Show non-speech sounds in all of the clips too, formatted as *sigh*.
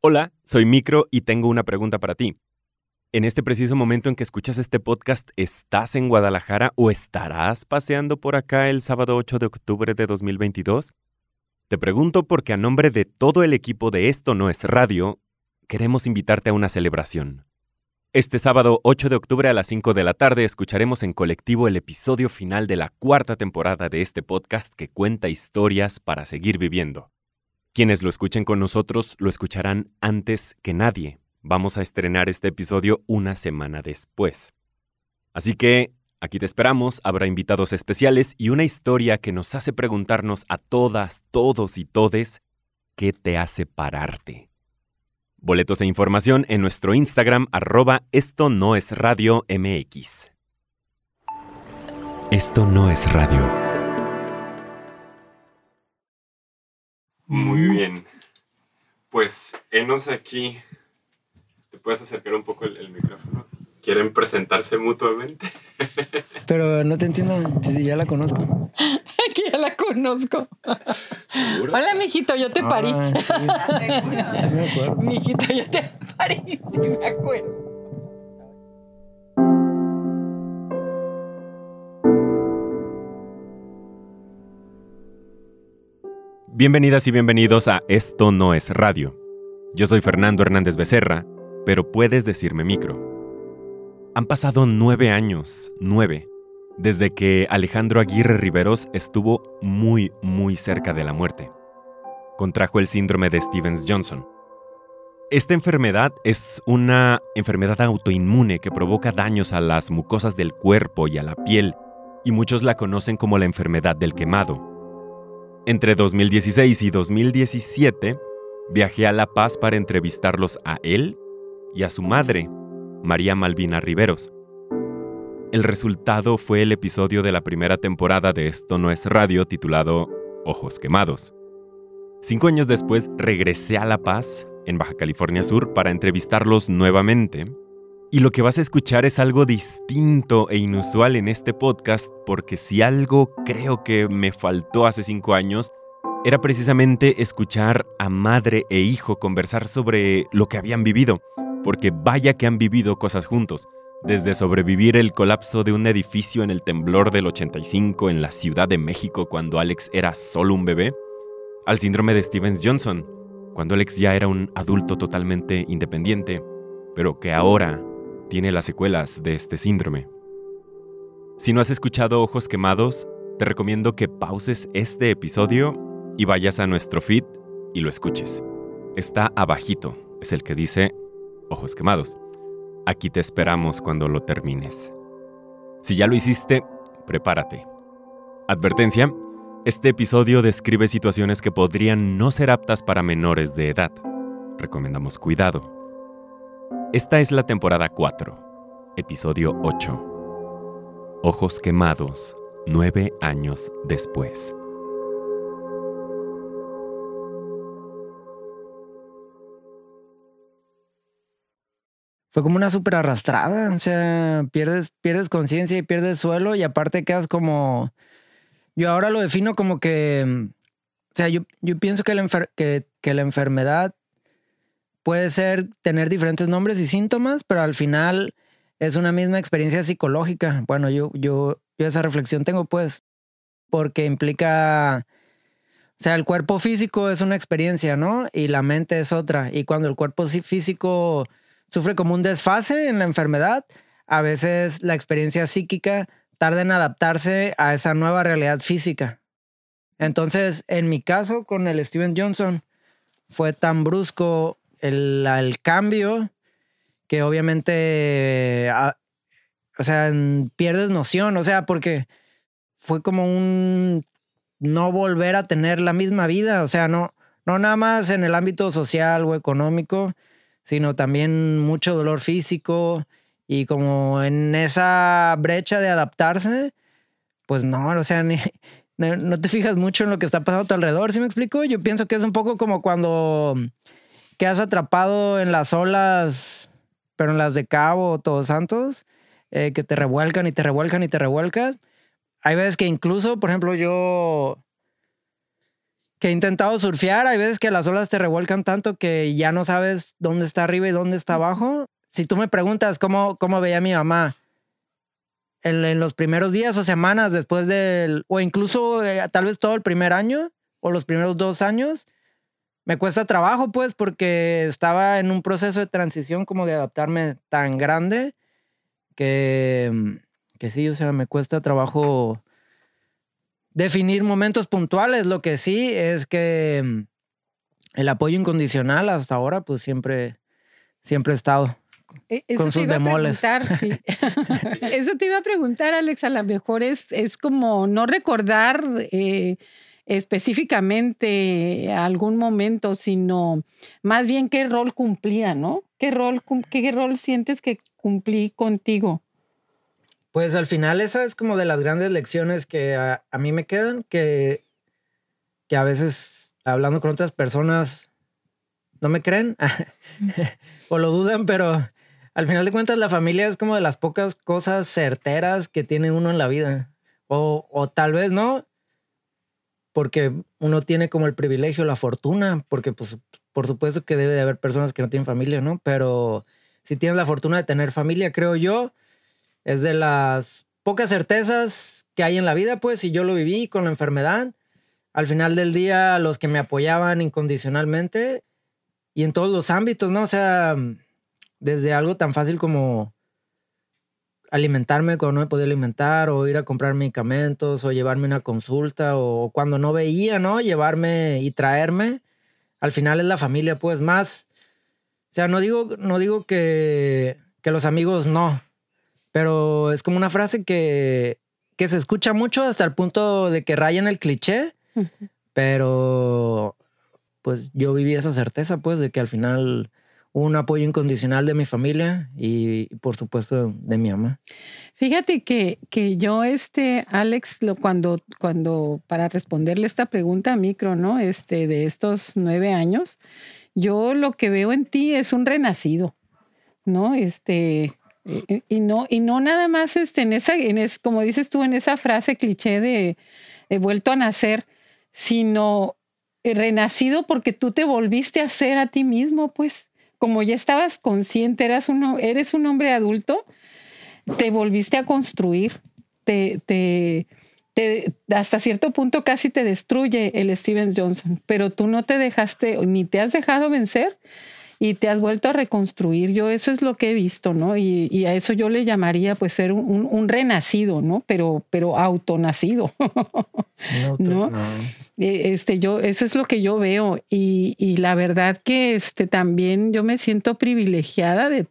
Hola, soy Micro y tengo una pregunta para ti. En este preciso momento en que escuchas este podcast, ¿estás en Guadalajara o estarás paseando por acá el sábado 8 de octubre de 2022? Te pregunto porque a nombre de todo el equipo de Esto No es Radio, queremos invitarte a una celebración. Este sábado 8 de octubre a las 5 de la tarde escucharemos en colectivo el episodio final de la cuarta temporada de este podcast que cuenta historias para seguir viviendo. Quienes lo escuchen con nosotros lo escucharán antes que nadie. Vamos a estrenar este episodio una semana después. Así que aquí te esperamos, habrá invitados especiales y una historia que nos hace preguntarnos a todas, todos y todes, ¿qué te hace pararte? Boletos e información en nuestro Instagram arroba esto no es radio MX. Esto no es radio. Pues enos aquí puedes acercar un poco el, micrófono? ¿Quieren presentarse mutuamente? *laughs* Pero no te entiendo, si ya la conozco. *laughs* Aquí ya la conozco. Hola, mijito, yo te parí. *laughs* sí. me acuerdo. Mijito, yo te parí, sí me acuerdo. Bienvenidas y bienvenidos a Esto no es radio. Yo soy Fernando Hernández Becerra pero puedes decirme micro. Han pasado nueve años, nueve, desde que Alejandro Aguirre Riveros estuvo muy, muy cerca de la muerte. Contrajo el síndrome de Stevens-Johnson. Esta enfermedad es una enfermedad autoinmune que provoca daños a las mucosas del cuerpo y a la piel, y muchos la conocen como la enfermedad del quemado. Entre 2016 y 2017, viajé a La Paz para entrevistarlos a él y a su madre, María Malvina Riveros. El resultado fue el episodio de la primera temporada de Esto no es radio titulado Ojos quemados. Cinco años después regresé a La Paz, en Baja California Sur, para entrevistarlos nuevamente. Y lo que vas a escuchar es algo distinto e inusual en este podcast porque si algo creo que me faltó hace cinco años, era precisamente escuchar a madre e hijo conversar sobre lo que habían vivido, porque vaya que han vivido cosas juntos, desde sobrevivir el colapso de un edificio en el temblor del 85 en la Ciudad de México cuando Alex era solo un bebé, al síndrome de Stevens Johnson, cuando Alex ya era un adulto totalmente independiente, pero que ahora tiene las secuelas de este síndrome. Si no has escuchado Ojos Quemados, te recomiendo que pauses este episodio y vayas a nuestro feed y lo escuches. Está abajito, es el que dice ojos quemados. Aquí te esperamos cuando lo termines. Si ya lo hiciste, prepárate. Advertencia, este episodio describe situaciones que podrían no ser aptas para menores de edad. Recomendamos cuidado. Esta es la temporada 4, episodio 8. Ojos quemados, nueve años después. fue como una súper arrastrada. O sea, pierdes, pierdes conciencia y pierdes suelo y aparte quedas como... Yo ahora lo defino como que... O sea, yo, yo pienso que la, que, que la enfermedad puede ser tener diferentes nombres y síntomas, pero al final es una misma experiencia psicológica. Bueno, yo, yo, yo esa reflexión tengo pues, porque implica, o sea, el cuerpo físico es una experiencia, ¿no? Y la mente es otra. Y cuando el cuerpo físico sufre como un desfase en la enfermedad, a veces la experiencia psíquica tarda en adaptarse a esa nueva realidad física. Entonces, en mi caso con el Steven Johnson, fue tan brusco el, cambio que obviamente, o sea, pierdes noción, o sea, porque fue como un no volver a tener la misma vida, o sea, no, no nada más en el ámbito social o económico, sino también mucho dolor físico y como en esa brecha de adaptarse, pues no, o sea, no, te fijas mucho en lo que está pasando a tu alrededor, ¿sí me explico? Yo pienso que es un poco como cuando quedas atrapado en las olas, pero en las de Cabo Todos Santos, eh, que te revuelcan y te revuelcan y te revuelcas. Hay veces que incluso, por ejemplo, yo que he intentado surfear. Hay veces que las olas te revuelcan tanto que ya no sabes dónde está arriba y dónde está abajo. Si tú me preguntas cómo, cómo veía mi mamá en, los primeros días o semanas después del, o incluso eh, tal vez todo el primer año o los primeros dos años, me cuesta trabajo pues porque estaba en un proceso de transición como de adaptarme tan grande que, que sí, o sea, me cuesta trabajo definir momentos puntuales. Lo que sí es que mm, el apoyo incondicional hasta ahora, pues siempre, siempre he estado. E, eso con sus bemoles. *laughs* *laughs* Eso te iba a preguntar, Alex. A lo mejor es, es como no recordar eh, específicamente algún momento, sino más bien qué rol cumplía, ¿no? ¿Qué rol, qué rol sientes que cumplí contigo? Pues al final esa es como de las grandes lecciones que a, mí me quedan, que, que a veces hablando con otras personas no me creen *laughs* o lo dudan, pero al final de cuentas la familia es como de las pocas cosas certeras que tiene uno en la vida. O, o tal vez no, porque uno tiene como el privilegio, la fortuna, porque pues por supuesto que debe de haber personas que no tienen familia, ¿no? Pero si tienes la fortuna de tener familia, creo yo, es de las pocas certezas que hay en la vida, pues, y yo lo viví con la enfermedad. Al final del día, los que me apoyaban incondicionalmente y en todos los ámbitos, ¿no? O sea, desde algo tan fácil como alimentarme cuando no me podía alimentar, o ir a comprar medicamentos, o llevarme una consulta, o cuando no veía, ¿no? Llevarme y traerme. Al final es la familia, pues, más. O sea, no digo, no digo que, que los amigos no, pero es como una frase que, que se escucha mucho hasta el punto de que raya en el cliché, pero pues yo viví esa certeza, pues, de que al final un apoyo incondicional de mi familia y, por supuesto de mi mamá. Fíjate que, que yo, este, Alex, cuando, cuando, para responderle esta pregunta a micro, ¿no? Este, de estos nueve años, yo lo que veo en ti es un renacido, ¿no? Este, y, no, y no nada más este, en esa, en es, como dices tú, en esa frase cliché de he vuelto a nacer, sino renacido porque tú te volviste a ser a ti mismo, pues, como ya estabas consciente, eras eres un hombre adulto, te volviste a construir, te, te, te, hasta cierto punto casi te destruye el Steven Johnson, pero tú no te dejaste, ni te has dejado vencer, y te has vuelto a reconstruir. Yo eso es lo que he visto, ¿no? Y, a eso yo le llamaría pues ser un, renacido, ¿no? Pero, pero autonacido, *laughs* ¿no? E, este, yo, eso es lo que yo veo y, la verdad que este, también yo me siento privilegiada de,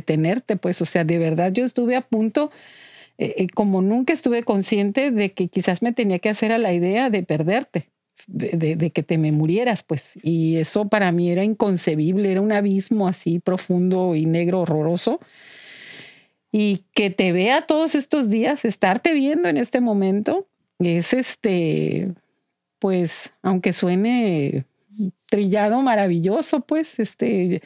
tenerte, pues, o sea, de verdad yo estuve a punto... Eh, eh, como nunca estuve consciente de que quizás me tenía que hacer a la idea de perderte de, que te me murieras, pues. Y eso para mí era inconcebible, era un abismo así profundo y negro, horroroso. Y que te vea todos estos días, estarte viendo en este momento, es este, pues, aunque suene trillado, maravilloso, pues, este,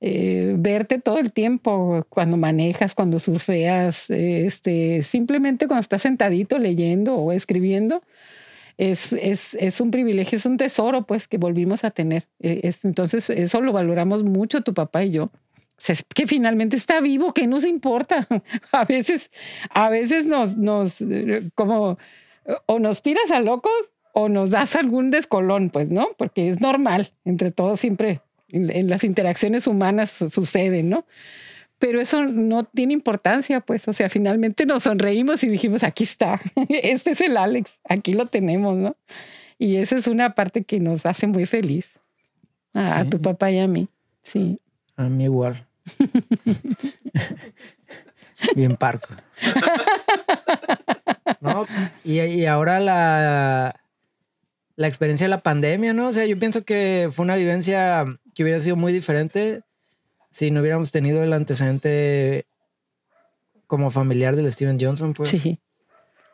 eh, verte todo el tiempo cuando manejas, cuando surfeas, este, simplemente cuando estás sentadito leyendo o escribiendo, es, es, es, un privilegio, es un tesoro, pues, que volvimos a tener. Eh, entonces, eso lo valoramos mucho tu papá y yo. que finalmente está vivo, que nos importa. *laughs* A veces, a veces nos, nos, como, o nos tiras a locos o nos das algún descolón, pues, ¿no? Porque es normal, entre todos siempre en las interacciones humanas sucede, ¿no? Pero eso no tiene importancia, pues, o sea, finalmente nos sonreímos y dijimos, aquí está, *laughs* este es el Alex, aquí lo tenemos, ¿no? Y esa es una parte que nos hace muy feliz a, tu papá y a mí, sí. A mí igual. *laughs* Bien parco. *laughs* no, y, y ahora la, la experiencia de la pandemia, ¿no? O sea, yo pienso que fue una vivencia que hubiera sido muy diferente si no hubiéramos tenido el antecedente como familiar del Steven Johnson, pues. Sí.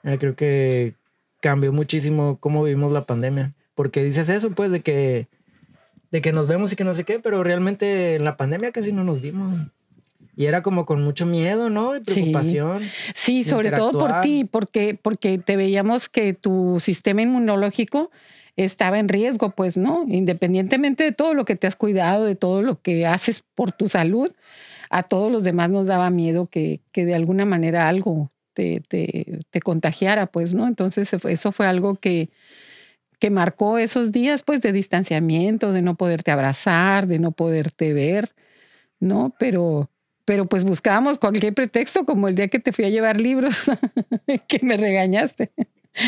creo que cambió muchísimo cómo vivimos la pandemia. Porque dices eso, pues, de que, de que nos vemos y que no sé qué, pero realmente en la pandemia casi no nos vimos. Y era como con mucho miedo, ¿no? Y preocupación. Sí, sobre todo por ti, porque, porque te veíamos que tu sistema inmunológico estaba en riesgo, pues, ¿no? Independientemente de todo lo que te has cuidado, de todo lo que haces por tu salud, a todos los demás nos daba miedo que, que de alguna manera algo te, te, te, contagiara, pues, ¿no? Entonces eso fue algo que, que marcó esos días, pues, de distanciamiento, de no poderte abrazar, de no poderte ver, ¿no? Pero, pero pues buscábamos cualquier pretexto, como el día que te fui a llevar libros, *laughs* que me regañaste.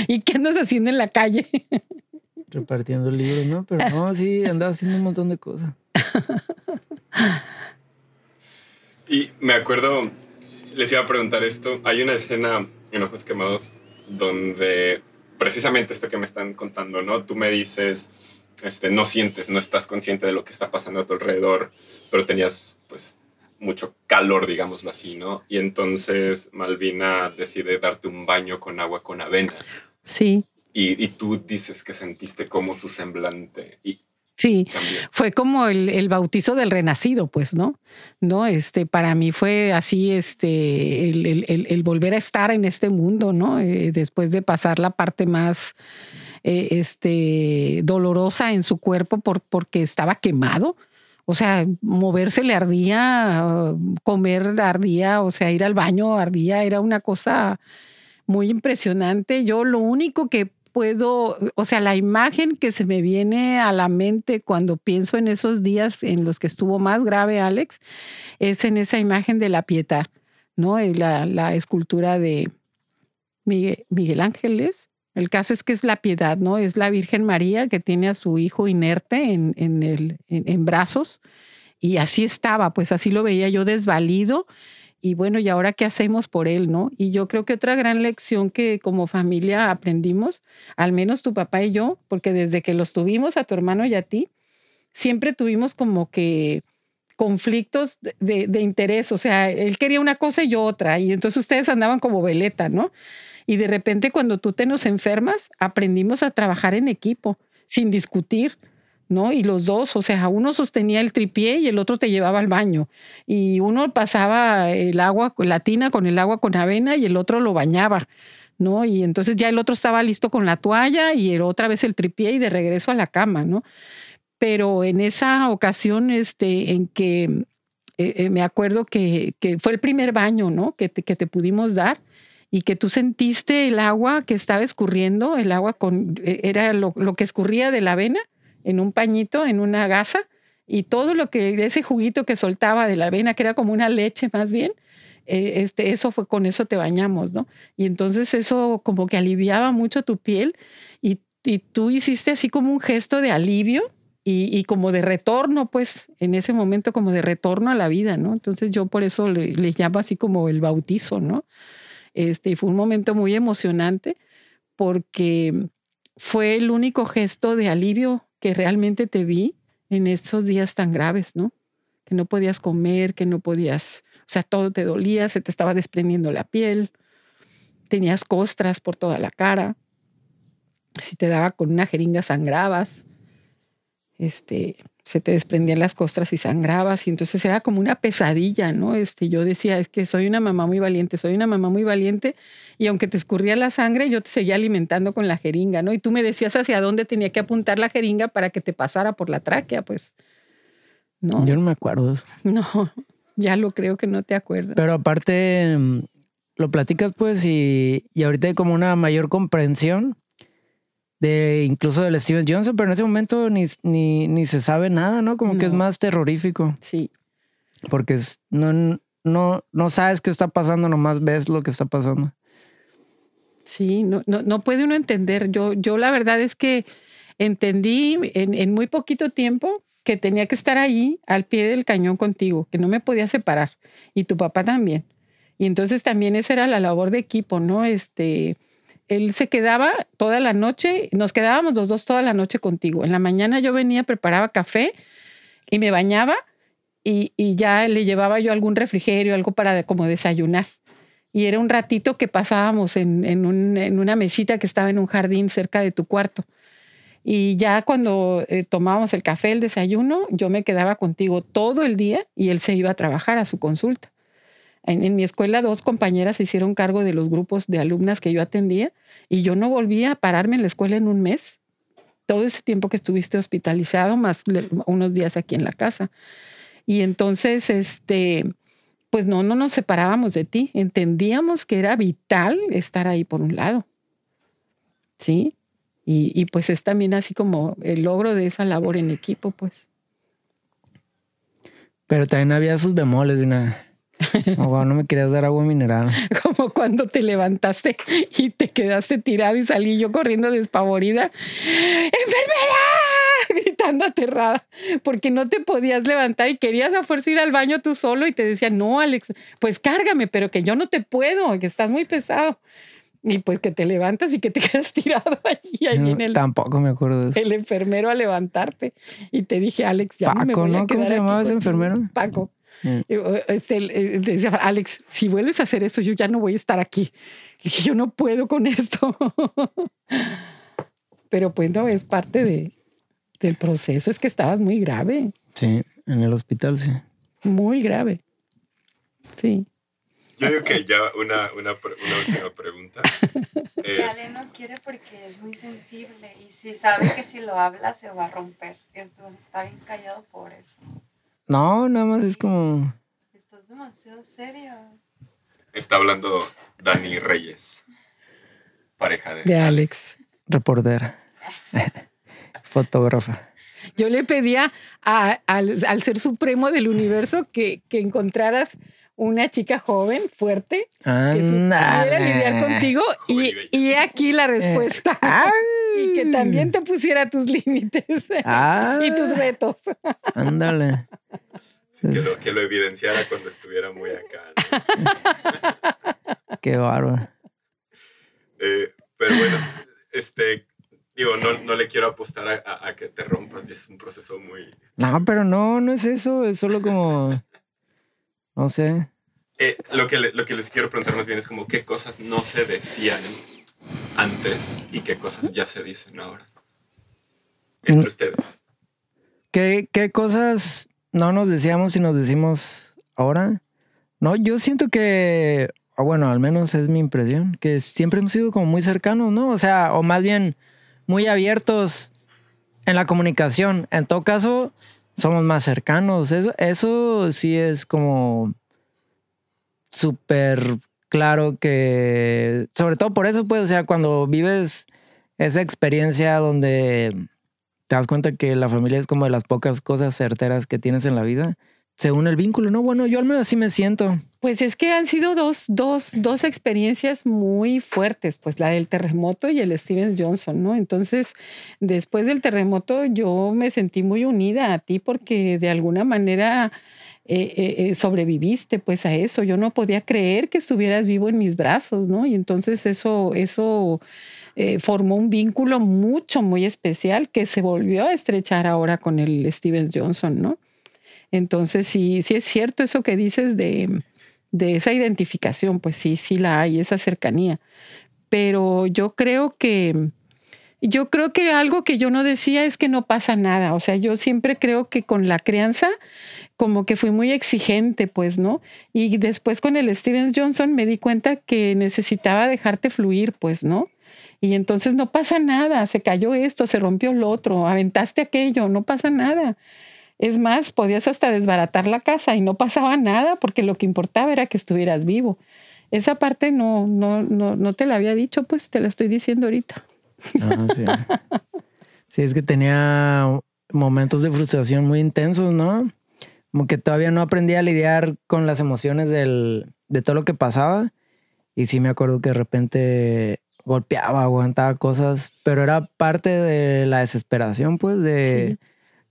¿Y qué andas haciendo en la calle? Repartiendo libros, ¿no? Pero no, sí, andaba haciendo un montón de cosas. Y me acuerdo, les iba a preguntar esto, hay una escena en Ojos Quemados donde precisamente esto que me están contando, ¿no? Tú me dices, este, no sientes, no estás consciente de lo que está pasando a tu alrededor, pero tenías pues mucho calor, digámoslo así, ¿no? Y entonces Malvina decide darte un baño con agua con avena. Sí. Y, y tú dices que sentiste como su semblante. Y, Sí, fue como el, el, bautizo del renacido, pues, ¿no? No, este, para mí fue así, este, el, el, el volver a estar en este mundo, ¿no? Eh, después de pasar la parte más, eh, este, dolorosa en su cuerpo por, porque estaba quemado. O sea, moverse le ardía, comer ardía, o sea, ir al baño ardía, era una cosa muy impresionante. Yo lo único que puedo, o sea, la imagen que se me viene a la mente cuando pienso en esos días en los que estuvo más grave Alex, es en esa imagen de la pieta, ¿no? La, la escultura de Miguel, Miguel Ángeles. El caso es que es la piedad, ¿no? Es la Virgen María que tiene a su hijo inerte en, en, el, en brazos. Y así estaba, pues así lo veía yo desvalido y bueno, ¿y ahora qué hacemos por él, no? Y yo creo que otra gran lección que como familia aprendimos, al menos tu papá y yo, porque desde que los tuvimos a tu hermano y a ti, siempre tuvimos como que conflictos de, de, interés, o sea, él quería una cosa y yo otra, y entonces ustedes andaban como veleta, ¿no? Y de repente cuando tú te nos enfermas, aprendimos a trabajar en equipo, sin discutir, ¿no? Y los dos, o sea, uno sostenía el tripié y el otro te llevaba al baño. Y uno pasaba el agua, la tina con el agua con avena y el otro lo bañaba, ¿no? Y entonces ya el otro estaba listo con la toalla y el, otra vez el tripié y de regreso a la cama, ¿no? Pero en esa ocasión, este, en que eh, eh, me acuerdo que, que, fue el primer baño, ¿no? Que te, que te pudimos dar y que tú sentiste el agua que estaba escurriendo, el agua con, e, era lo, lo que escurría de la avena en un pañito, en una gasa, y todo lo que, ese juguito que soltaba de la avena, que era como una leche más bien, eh, este, eso fue, con eso te bañamos, ¿no? Y entonces eso como que aliviaba mucho tu piel y, y tú hiciste así como un gesto de alivio y, como de retorno, pues, en ese momento como de retorno a la vida, ¿no? Entonces yo por eso le, le llamo así como el bautizo, ¿no? Este, y fue un momento muy emocionante porque fue el único gesto de alivio que realmente te vi en esos días tan graves, ¿no? Que no podías comer, que no podías, o sea, todo te dolía, se te estaba desprendiendo la piel, tenías costras por toda la cara, si te daba con una jeringa sangrabas, este, se te desprendían las costras y sangrabas y entonces era como una pesadilla, ¿no? Este, yo decía, es que soy una mamá muy valiente, soy una mamá muy valiente y aunque te escurría la sangre, yo te seguía alimentando con la jeringa, ¿no? Y tú me decías hacia dónde tenía que apuntar la jeringa para que te pasara por la tráquea, pues. No. Yo no me acuerdo eso. *laughs* No, ya lo creo que no te acuerdas. Pero aparte, mm, lo platicas pues y, y ahorita hay como una mayor comprensión de incluso del Steven Johnson, pero en ese momento ni, ni, ni se sabe nada, ¿no? Como no. que es más terrorífico. Sí. Porque es, no, no, no sabes qué está pasando, nomás ves lo que está pasando. Sí, no, no, no puede uno entender. Yo, yo la verdad es que entendí en, en muy poquito tiempo que tenía que estar ahí al pie del cañón contigo, que no me podía separar. Y tu papá también. Y entonces también esa era la labor de equipo, ¿no? Este, él se quedaba toda la noche, nos quedábamos los dos toda la noche contigo. En la mañana yo venía, preparaba café y me bañaba y, ya le llevaba yo algún refrigerio, algo para como desayunar. Y era un ratito que pasábamos en una mesita que estaba en un jardín cerca de tu cuarto. Y ya cuando eh, tomábamos el café, el desayuno, yo me quedaba contigo todo el día y él se iba a trabajar a su consulta. En, mi escuela dos compañeras se hicieron cargo de los grupos de alumnas que yo atendía y yo no volvía a pararme en la escuela en un mes. todo ese tiempo que estuviste hospitalizado, más unos días aquí en la casa. Y entonces, este, pues no, no nos separábamos de ti. Entendíamos que era vital estar ahí por un lado. ¿Sí? Y, y pues es también así como el logro de esa labor en equipo, pues. Pero también había sus bemoles de una Oh, no me querías dar agua mineral. *laughs* Como cuando te levantaste y te quedaste tirado y salí yo corriendo despavorida. ¡Enfermera! *laughs* Gritando aterrada, porque no te podías levantar y querías a fuerza ir al baño tú solo y te decía, no, Alex, pues cárgame, pero que yo no te puedo, que estás muy pesado. Y pues que te levantas y que te *laughs* quedas tirado allí. Ahí viene el, tampoco me acuerdo de eso. El enfermero a levantarte. Y te dije, Alex, ya Paco, no me voy ¿no? ¿Cómo se llamaba ese enfermero? Paco. Mm. Este, decía, Alex, si vuelves a hacer eso, yo ya no voy a estar aquí. dije, yo no puedo con esto. *laughs* Pero bueno, es parte de, del proceso. Es que estabas muy grave. Sí, en el hospital, sí. Muy grave. Sí. Yo digo que ya una, una, una última pregunta. *laughs* es... Ale no quiere porque es muy sensible y si sabe que si lo habla se va a romper. está bien callado por eso. No, nada más es como. Estás demasiado serio. Está hablando Dani Reyes, pareja de, de Alex. Reportera. *laughs* Fotógrafa. Yo le pedía al, ser supremo del universo que, que encontraras una chica joven, fuerte, que supiera lidiar contigo y, y, aquí la respuesta. *laughs* y que también te pusiera tus límites *laughs* y tus retos. Ándale. Que lo, evidenciara cuando estuviera muy acá. *laughs* Qué bárbaro. Eh, pero bueno, este, digo, no, no le quiero apostar a, que te rompas, es un proceso muy... No, pero no, no es eso, es solo como... No sé. Eh, lo, que lo que les quiero preguntar más bien es como qué cosas no se decían antes y qué cosas ya se dicen ahora. Entre mm. ustedes. ¿Qué, ¿Qué cosas no nos decíamos y nos decimos ahora? No, yo siento que, bueno, al menos es mi impresión, que siempre hemos sido como muy cercanos, ¿no? O sea, o más bien muy abiertos en la comunicación. En todo caso, somos más cercanos. Eso, eso sí es como súper claro que, sobre todo por eso, pues, o sea, cuando vives esa experiencia donde te das cuenta que la familia es como de las pocas cosas certeras que tienes en la vida, se une el vínculo, ¿no? Bueno, yo al menos así me siento. Pues es que han sido dos, dos, dos experiencias muy fuertes, pues la del terremoto y el Steven Johnson, ¿no? Entonces, después del terremoto yo me sentí muy unida a ti porque de alguna manera eh, eh, eh, sobreviviste pues a eso. Yo no podía creer que estuvieras vivo en mis brazos, ¿no? Y entonces eso, eso formó un vínculo mucho, muy especial que se volvió a estrechar ahora con el Steven Johnson, ¿no? Entonces sí, sí es cierto eso que dices de, de esa identificación, pues sí, sí la hay, esa cercanía. Pero yo creo que yo creo que algo que yo no decía es que no pasa nada. O sea, yo siempre creo que con la crianza como que fui muy exigente, pues, ¿no? Y después con el Steven Johnson me di cuenta que necesitaba dejarte fluir, pues, ¿no? Y entonces no pasa nada, se cayó esto, se rompió lo otro, aventaste aquello, no pasa nada. Es más, podías hasta desbaratar la casa y no pasaba nada porque lo que importaba era que estuvieras vivo. Esa parte no, no, no, no te la había dicho, pues te la estoy diciendo ahorita. Ah, sí. sí, es que tenía momentos de frustración muy intensos, ¿no? como que todavía no aprendí a lidiar con las emociones del, de todo lo que pasaba. Y sí me acuerdo que de repente golpeaba, aguantaba cosas, pero era parte de la desesperación, pues, de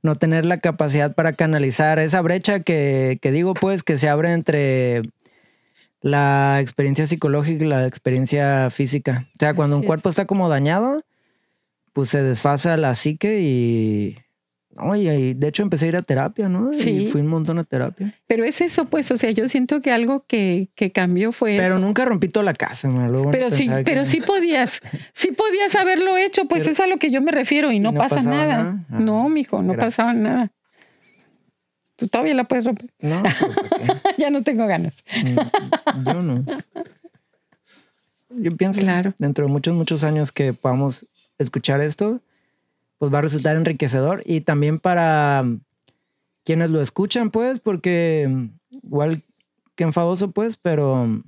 no tener la capacidad para canalizar esa brecha que, que digo, pues, que se abre entre la experiencia psicológica y la experiencia física. O sea, cuando un cuerpo está como dañado, pues se desfasa la psique y Oye, de hecho empecé a ir a terapia, ¿no? Sí. Y fui un montón a terapia. Pero es eso, pues, o sea, yo siento que algo que, que cambió fue. Pero nunca rompí toda la casa, ¿no? Pero sí, pero sí podías, sí podías haberlo hecho, pues eso es a lo que yo me refiero y no, pasa nada. Ah, no, mijo, no pasaba nada. Tú todavía la puedes romper. No. *laughs* ya no tengo ganas. Mm, yo no. Yo pienso, claro. dentro de muchos, muchos años que podamos escuchar esto, pues va a resultar enriquecedor y también para quienes lo escuchan, pues, porque igual que enfadoso, pues, pero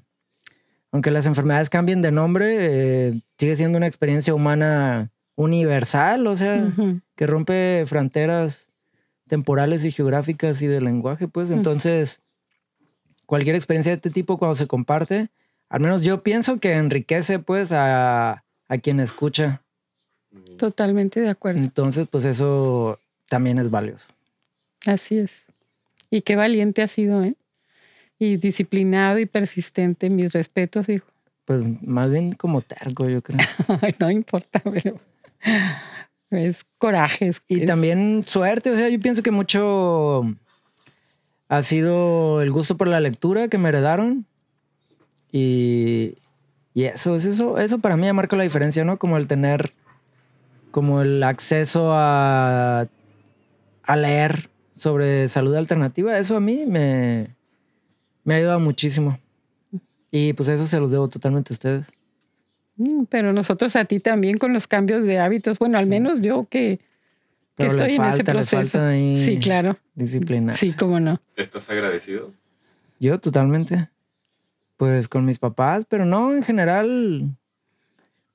aunque las enfermedades cambien de nombre, eh, sigue siendo una experiencia humana universal, o sea, que rompe fronteras temporales y geográficas y de lenguaje, pues. Entonces, cualquier experiencia de este tipo cuando se comparte, al menos yo pienso que enriquece, pues, a, a quien escucha. Totalmente de acuerdo. Entonces, pues eso también es valioso. Así es. Y qué valiente ha sido, ¿eh? Y disciplinado y persistente. Mis respetos, hijo. Pues más bien como terco, yo creo. *laughs* no importa, pero es coraje. y también suerte. O sea, yo pienso que mucho ha sido el gusto por la lectura que me heredaron. Y, y eso, eso, eso para mí marca la diferencia, ¿no? Como el tener como el acceso a, a leer sobre salud alternativa, eso a mí me, me ha ayudado muchísimo. Y pues eso se los debo totalmente a ustedes. Mm, pero nosotros a ti también con los cambios de hábitos. Bueno, al menos yo que, estoy en ese proceso. sí, claro. Disciplina. Sí, cómo no. ¿Estás agradecido? Yo totalmente. Pues con mis papás, pero no, en general,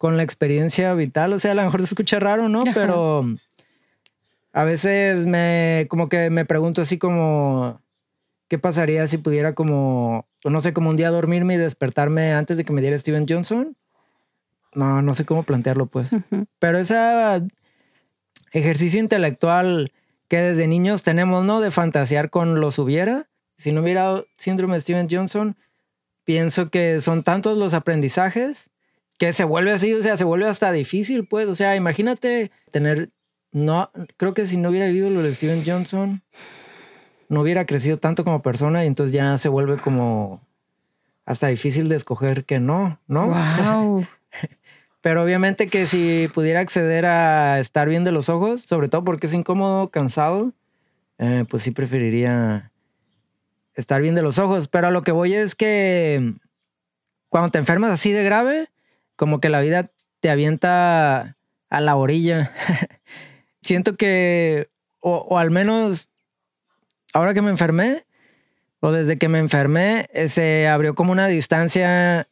con la experiencia vital. O sea, a lo mejor se escucha raro, ¿no? Pero a veces me, como que me pregunto así como, ¿qué pasaría si pudiera como, no sé, como un día dormirme y despertarme antes de que me diera Steven Johnson? No, no sé cómo plantearlo, pues. Pero ese ejercicio intelectual que desde niños tenemos, ¿no? De fantasear con los hubiera. Si no hubiera síndrome de Steven Johnson, pienso que son tantos los aprendizajes que se vuelve así, o sea, se vuelve hasta difícil, pues. O sea, imagínate tener. No, creo que si no hubiera vivido lo de Steven Johnson, no hubiera crecido tanto como persona y entonces ya se vuelve como hasta difícil de escoger que no, ¿no? Wow. *laughs* Pero obviamente que si pudiera acceder a estar bien de los ojos, sobre todo porque es incómodo, cansado, eh, pues sí preferiría estar bien de los ojos. Pero a lo que voy es que cuando te enfermas así de grave, como que la vida te avienta a la orilla. *laughs* Siento que, o, al menos ahora que me enfermé, o desde que me enfermé, eh, se abrió como una distancia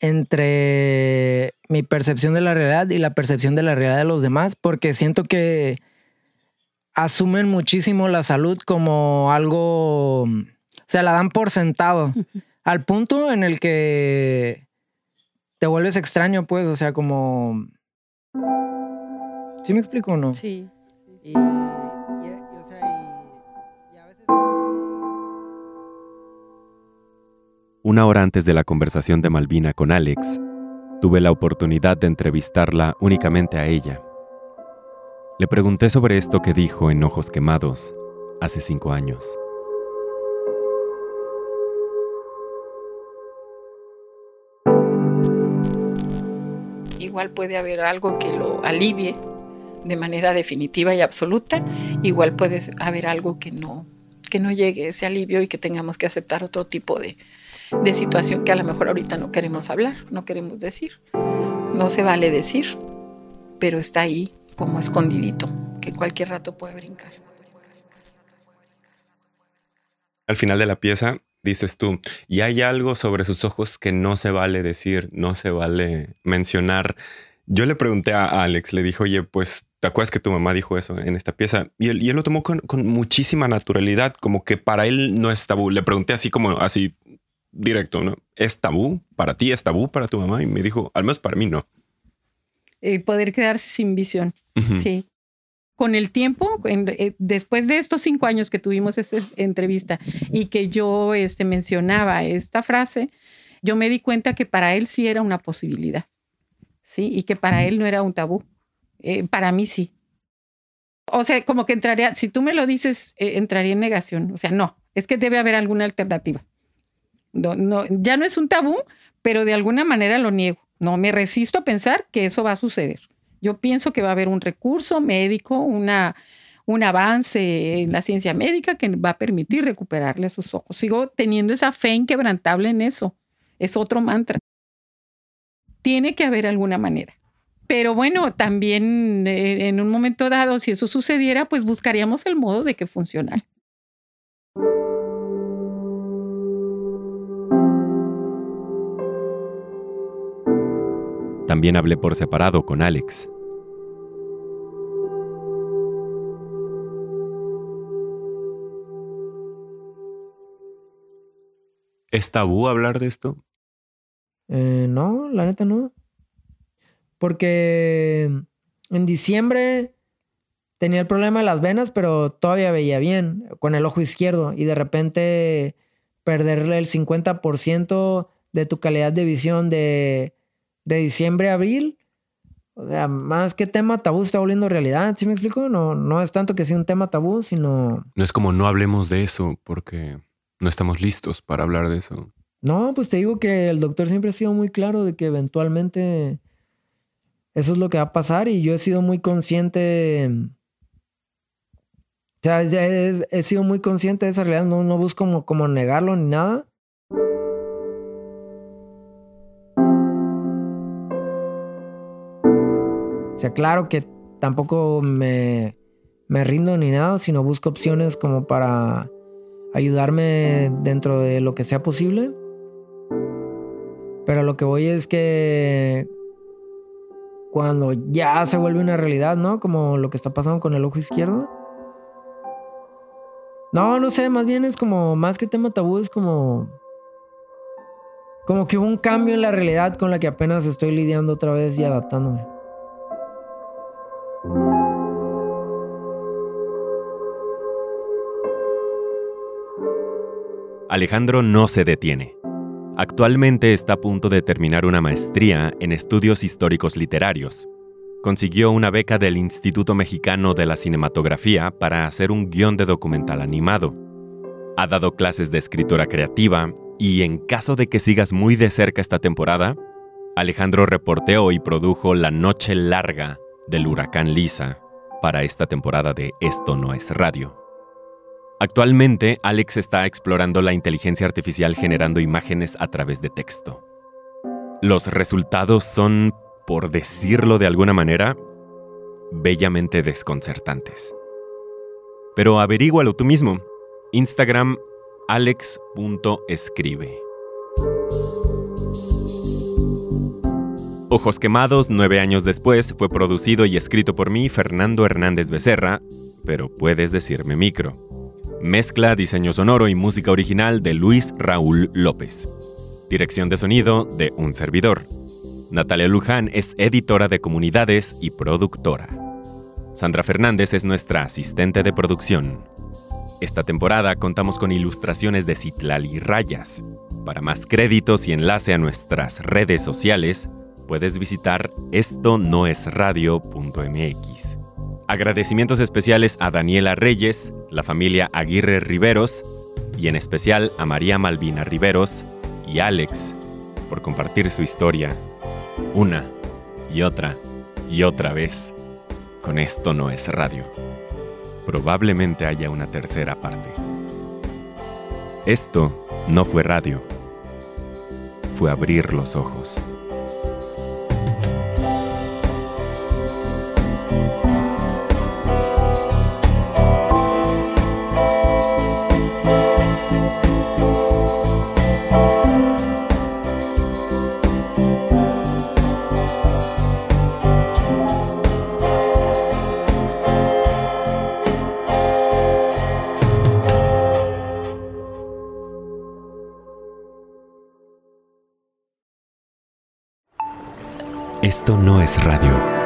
entre mi percepción de la realidad y la percepción de la realidad de los demás, porque siento que asumen muchísimo la salud como algo, o sea, la dan por sentado, al punto en el que te vuelves extraño, pues, o sea, como... ¿Sí me explico o no? Sí. Y, o sea, y, a veces... Una hora antes de la conversación de Malvina con Alex, tuve la oportunidad de entrevistarla únicamente a ella. Le pregunté sobre esto que dijo en Ojos Quemados hace cinco años. Igual puede haber algo que lo alivie de manera definitiva y absoluta, igual puede haber algo que no, que no llegue ese alivio y que tengamos que aceptar otro tipo de, de situación que a lo mejor ahorita no queremos hablar, no queremos decir. No se vale decir, pero está ahí como escondidito, que cualquier rato puede brincar. Al final de la pieza dices tú, y hay algo sobre sus ojos que no se vale decir, no se vale mencionar. Yo le pregunté a Alex, le dijo, oye, pues, ¿te acuerdas que tu mamá dijo eso en esta pieza? Y él, y él lo tomó con, muchísima naturalidad, como que para él no es tabú. Le pregunté así como, así directo, ¿no? ¿Es tabú para ti? ¿Es tabú para tu mamá? Y me dijo, al menos para mí no. El poder quedarse sin visión. Sí con el tiempo, eh, después de estos cinco años que tuvimos esta entrevista y que yo este, mencionaba esta frase, yo me di cuenta que para él sí era una posibilidad, ¿sí? Y que para él no era un tabú. Eh, para mí sí. O sea, como que entraría, si tú me lo dices, eh, entraría en negación. O sea, no, es que debe haber alguna alternativa. No, no, ya no es un tabú, pero de alguna manera lo niego. No, me resisto a pensar que eso va a suceder. Yo pienso que va a haber un recurso médico, una, un avance en la ciencia médica que va a permitir recuperarle sus ojos. Sigo teniendo esa fe inquebrantable en eso. Es otro mantra. Tiene que haber alguna manera. Pero bueno, también eh, en un momento dado, si eso sucediera, pues buscaríamos el modo de que funcionara. También hablé por separado con Alex. ¿Es tabú hablar de esto? Eh, no, la neta no. Porque en diciembre tenía el problema de las venas, pero todavía veía bien con el ojo izquierdo y de repente perderle el 50% de tu calidad de visión de de diciembre a abril. O sea, más que tema tabú está volviendo realidad, ¿sí me explico? No, no es tanto que sea un tema tabú, sino... No es como no hablemos de eso porque no estamos listos para hablar de eso. No, pues te digo que el doctor siempre ha sido muy claro de que eventualmente eso es lo que va a pasar y yo he sido muy consciente... O sea, he, sido muy consciente de esa realidad, no, no busco como, como negarlo ni nada. Sea, claro que tampoco me, me rindo ni nada, sino busco opciones como para ayudarme dentro de lo que sea posible. Pero lo que voy es que cuando ya se vuelve una realidad, ¿no? Como lo que está pasando con el ojo izquierdo. No, no sé, más bien es como, más que tema tabú, es como... Como que hubo un cambio en la realidad con la que apenas estoy lidiando otra vez y adaptándome. Alejandro no se detiene. Actualmente está a punto de terminar una maestría en estudios históricos literarios. Consiguió una beca del Instituto Mexicano de la Cinematografía para hacer un guion de documental animado. Ha dado clases de escritura creativa y en caso de que sigas muy de cerca esta temporada, Alejandro reporteó y produjo La Noche Larga del huracán Lisa para esta temporada de Esto no es radio. Actualmente, Alex está explorando la inteligencia artificial generando imágenes a través de texto. Los resultados son, por decirlo de alguna manera, bellamente desconcertantes. Pero averígualo tú mismo. Instagram alex.escribe. Ojos Quemados, nueve años después, fue producido y escrito por mí, Fernando Hernández Becerra, pero puedes decirme micro. Mezcla, diseño sonoro y música original de Luis Raúl López. Dirección de sonido de un servidor. Natalia Luján es editora de comunidades y productora. Sandra Fernández es nuestra asistente de producción. Esta temporada contamos con ilustraciones de Citlali Rayas. Para más créditos y enlace a nuestras redes sociales, puedes visitar esto no es radio.mx. Agradecimientos especiales a Daniela Reyes, la familia Aguirre Riveros y en especial a María Malvina Riveros y Alex por compartir su historia una y otra y otra vez. Con esto no es radio. Probablemente haya una tercera parte. Esto no fue radio. Fue abrir los ojos. Esto no es radio.